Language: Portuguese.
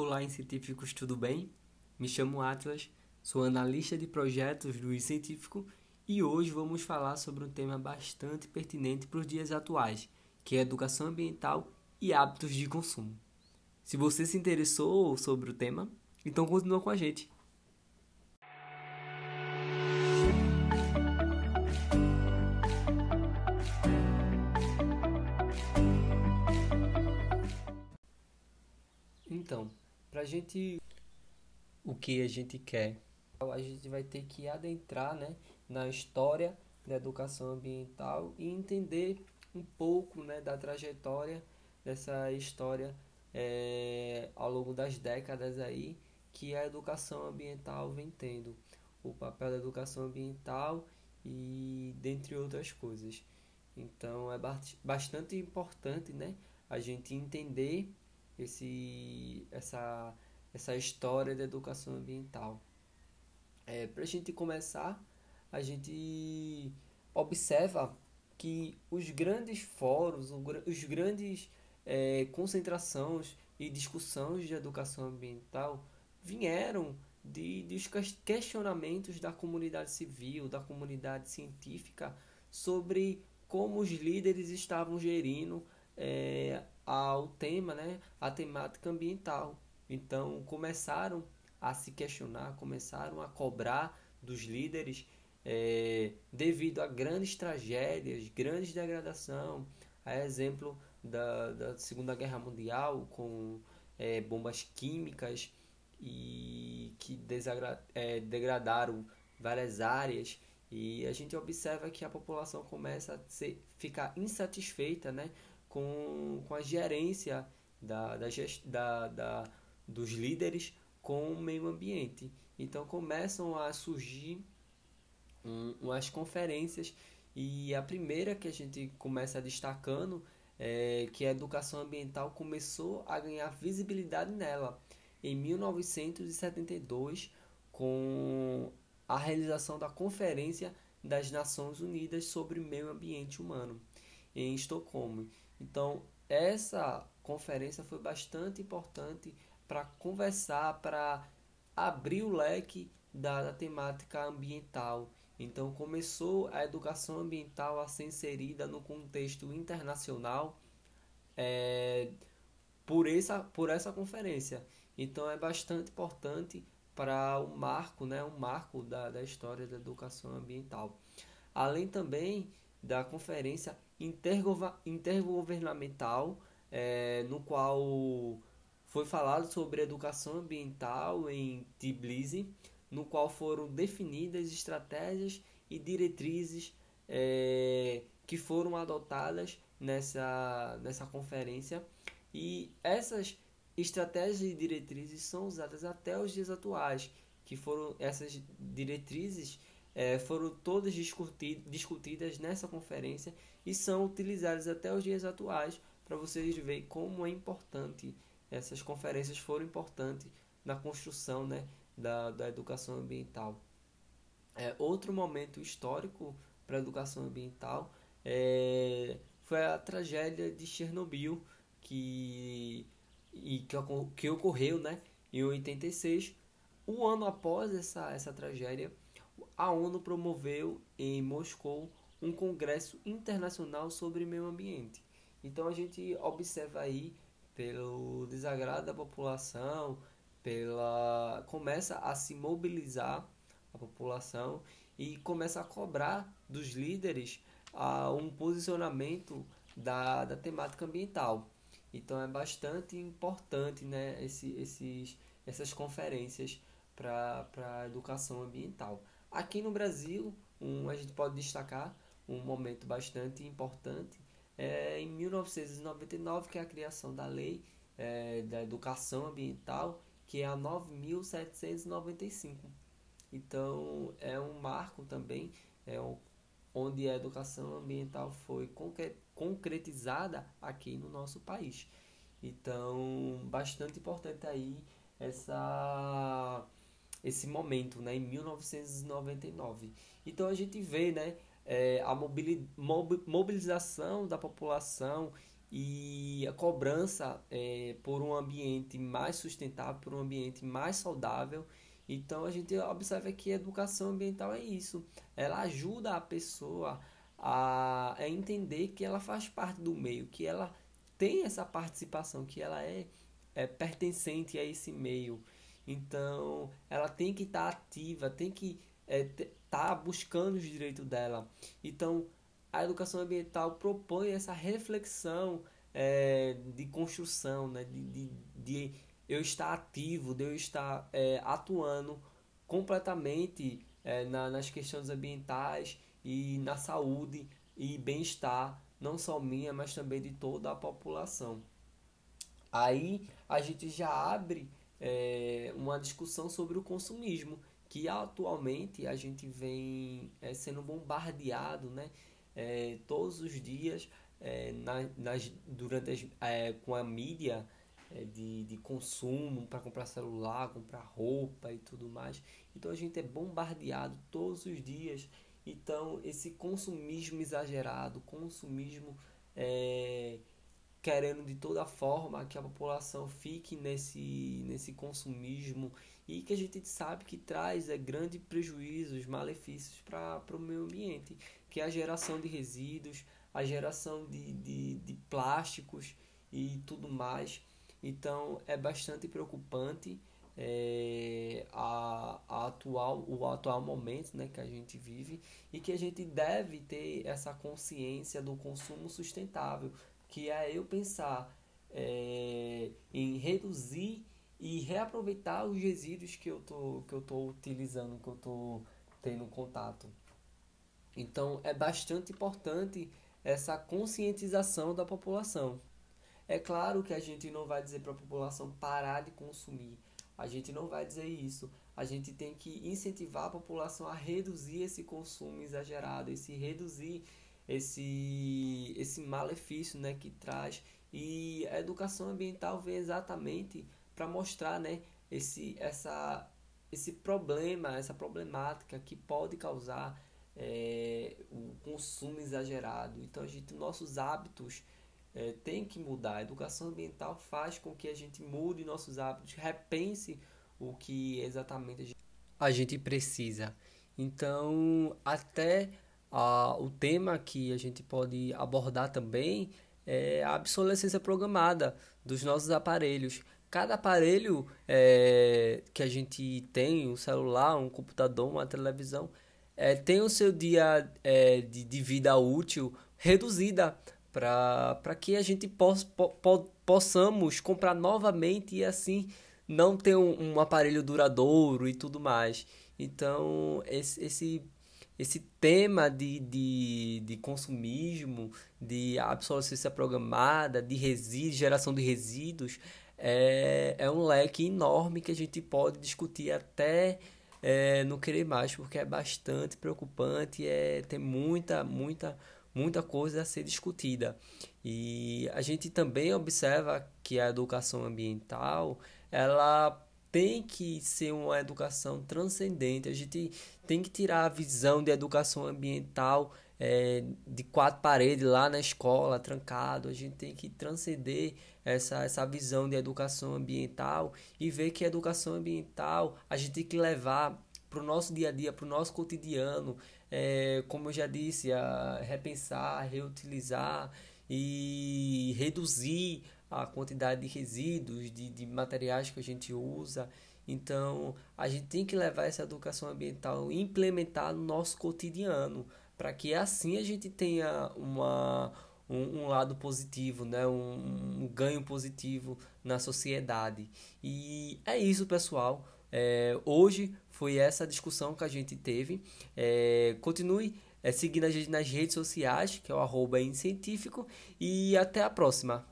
Olá, científicos, tudo bem? Me chamo Atlas, sou analista de projetos do Científico e hoje vamos falar sobre um tema bastante pertinente para os dias atuais, que é educação ambiental e hábitos de consumo. Se você se interessou sobre o tema, então continua com a gente. Então, para a gente o que a gente quer, a gente vai ter que adentrar né, na história da educação ambiental e entender um pouco né, da trajetória dessa história é, ao longo das décadas aí que a educação ambiental vem tendo, o papel da educação ambiental e dentre outras coisas. Então é bastante importante né, a gente entender esse, essa, essa história da educação ambiental. É, Para a gente começar, a gente observa que os grandes fóruns, os grandes é, concentrações e discussões de educação ambiental vieram de, dos questionamentos da comunidade civil, da comunidade científica sobre como os líderes estavam gerindo é, ao tema, né, a temática ambiental. Então começaram a se questionar, começaram a cobrar dos líderes é, devido a grandes tragédias, grandes degradação, a exemplo da, da Segunda Guerra Mundial com é, bombas químicas e que desagra, é, degradaram várias áreas e a gente observa que a população começa a ser, ficar insatisfeita né, com, com a gerência da, da, da, da, dos líderes com o meio ambiente. Então começam a surgir um, umas conferências e a primeira que a gente começa destacando é que a educação ambiental começou a ganhar visibilidade nela em 1972 com a realização da Conferência das Nações Unidas sobre Meio Ambiente Humano em Estocolmo. Então, essa conferência foi bastante importante para conversar, para abrir o leque da, da, temática ambiental. Então, começou a educação ambiental a ser inserida no contexto internacional é, por, essa, por essa conferência. Então, é bastante importante para o marco, né, um marco da, da história da educação ambiental. Além também da conferência intergovernamental, é, no qual foi falado sobre educação ambiental em Tbilisi, no qual foram definidas estratégias e diretrizes é, que foram adotadas nessa, nessa conferência. E essas estratégias e diretrizes são usadas até os dias atuais, que foram essas diretrizes é, foram todas discutidas nessa conferência e são utilizadas até os dias atuais para vocês verem como é importante essas conferências foram importantes na construção né, da, da educação ambiental. É, outro momento histórico para a educação ambiental é, foi a tragédia de Chernobyl que, e que, que ocorreu né, em 86, um ano após essa, essa tragédia a ONU promoveu em Moscou um congresso internacional sobre meio ambiente. Então a gente observa aí pelo desagrado da população, pela começa a se mobilizar a população e começa a cobrar dos líderes a um posicionamento da, da temática ambiental. Então é bastante importante né, esse, esses, essas conferências para a educação ambiental. Aqui no Brasil, um, a gente pode destacar um momento bastante importante é em 1999, que é a criação da Lei é, da Educação Ambiental, que é a 9.795. Então, é um marco também, é um, onde a educação ambiental foi concretizada aqui no nosso país. Então, bastante importante aí essa esse momento, né, em 1999. Então a gente vê, né, é, a mobilização da população e a cobrança é, por um ambiente mais sustentável, por um ambiente mais saudável. Então a gente observa que a educação ambiental é isso. Ela ajuda a pessoa a, a entender que ela faz parte do meio, que ela tem essa participação, que ela é, é pertencente a esse meio. Então ela tem que estar tá ativa, tem que estar é, tá buscando os direitos dela. Então a educação ambiental propõe essa reflexão é, de construção, né? de, de, de, eu estar ativo, de eu estar é, atuando completamente é, na, nas questões ambientais e na saúde e bem-estar, não só minha, mas também de toda a população. Aí a gente já abre é, uma discussão sobre o consumismo, que atualmente a gente vem é, sendo bombardeado, né? é, todos os dias é, na, nas, durante as, é, com a mídia é, de, de consumo para comprar celular, comprar roupa e tudo mais. Então a gente é bombardeado todos os dias. Então esse consumismo exagerado, consumismo é, querendo de toda forma que a população fique nesse, nesse consumismo e que a gente sabe que traz é, grandes prejuízos, malefícios para o meio ambiente, que é a geração de resíduos, a geração de, de, de plásticos e tudo mais. Então é bastante preocupante é, a, a, atual, o atual momento né, que a gente vive e que a gente deve ter essa consciência do consumo sustentável, que é eu pensar é, em reduzir e reaproveitar os resíduos que eu tô, que eu tô utilizando, que eu tô tendo contato. Então é bastante importante essa conscientização da população. É claro que a gente não vai dizer para a população parar de consumir. A gente não vai dizer isso. A gente tem que incentivar a população a reduzir esse consumo exagerado, esse reduzir esse esse malefício, né, que traz. E a educação ambiental vem exatamente para mostrar né, esse, essa, esse problema, essa problemática que pode causar é, o consumo exagerado. Então, a gente, nossos hábitos é, tem que mudar. A educação ambiental faz com que a gente mude nossos hábitos, repense o que exatamente a gente, a gente precisa. Então, até a, o tema que a gente pode abordar também é a obsolescência programada dos nossos aparelhos cada aparelho é, que a gente tem, um celular, um computador, uma televisão, é, tem o seu dia é, de, de, vida útil reduzida para que a gente possa, po, po, possamos comprar novamente e assim não ter um, um, aparelho duradouro e tudo mais. Então, esse, esse, esse tema de, de, de consumismo, de obsolescência programada, de resíduos, geração de resíduos, é, é um leque enorme que a gente pode discutir até é, não querer mais, porque é bastante preocupante, é, tem muita, muita, muita coisa a ser discutida. E a gente também observa que a educação ambiental, ela tem que ser uma educação transcendente. A gente tem que tirar a visão de educação ambiental é, de quatro paredes lá na escola, trancado. A gente tem que transcender essa, essa visão de educação ambiental e ver que a educação ambiental a gente tem que levar para o nosso dia a dia, para o nosso cotidiano, é, como eu já disse, a repensar, reutilizar e reduzir a quantidade de resíduos, de, de materiais que a gente usa. Então, a gente tem que levar essa educação ambiental e implementar no nosso cotidiano, para que assim a gente tenha uma, um, um lado positivo, né? Um, um, ganho positivo na sociedade. E é isso, pessoal. É, hoje foi essa discussão que a gente teve. É, continue é, seguindo a gente nas redes sociais, que é o arroba científico, e até a próxima.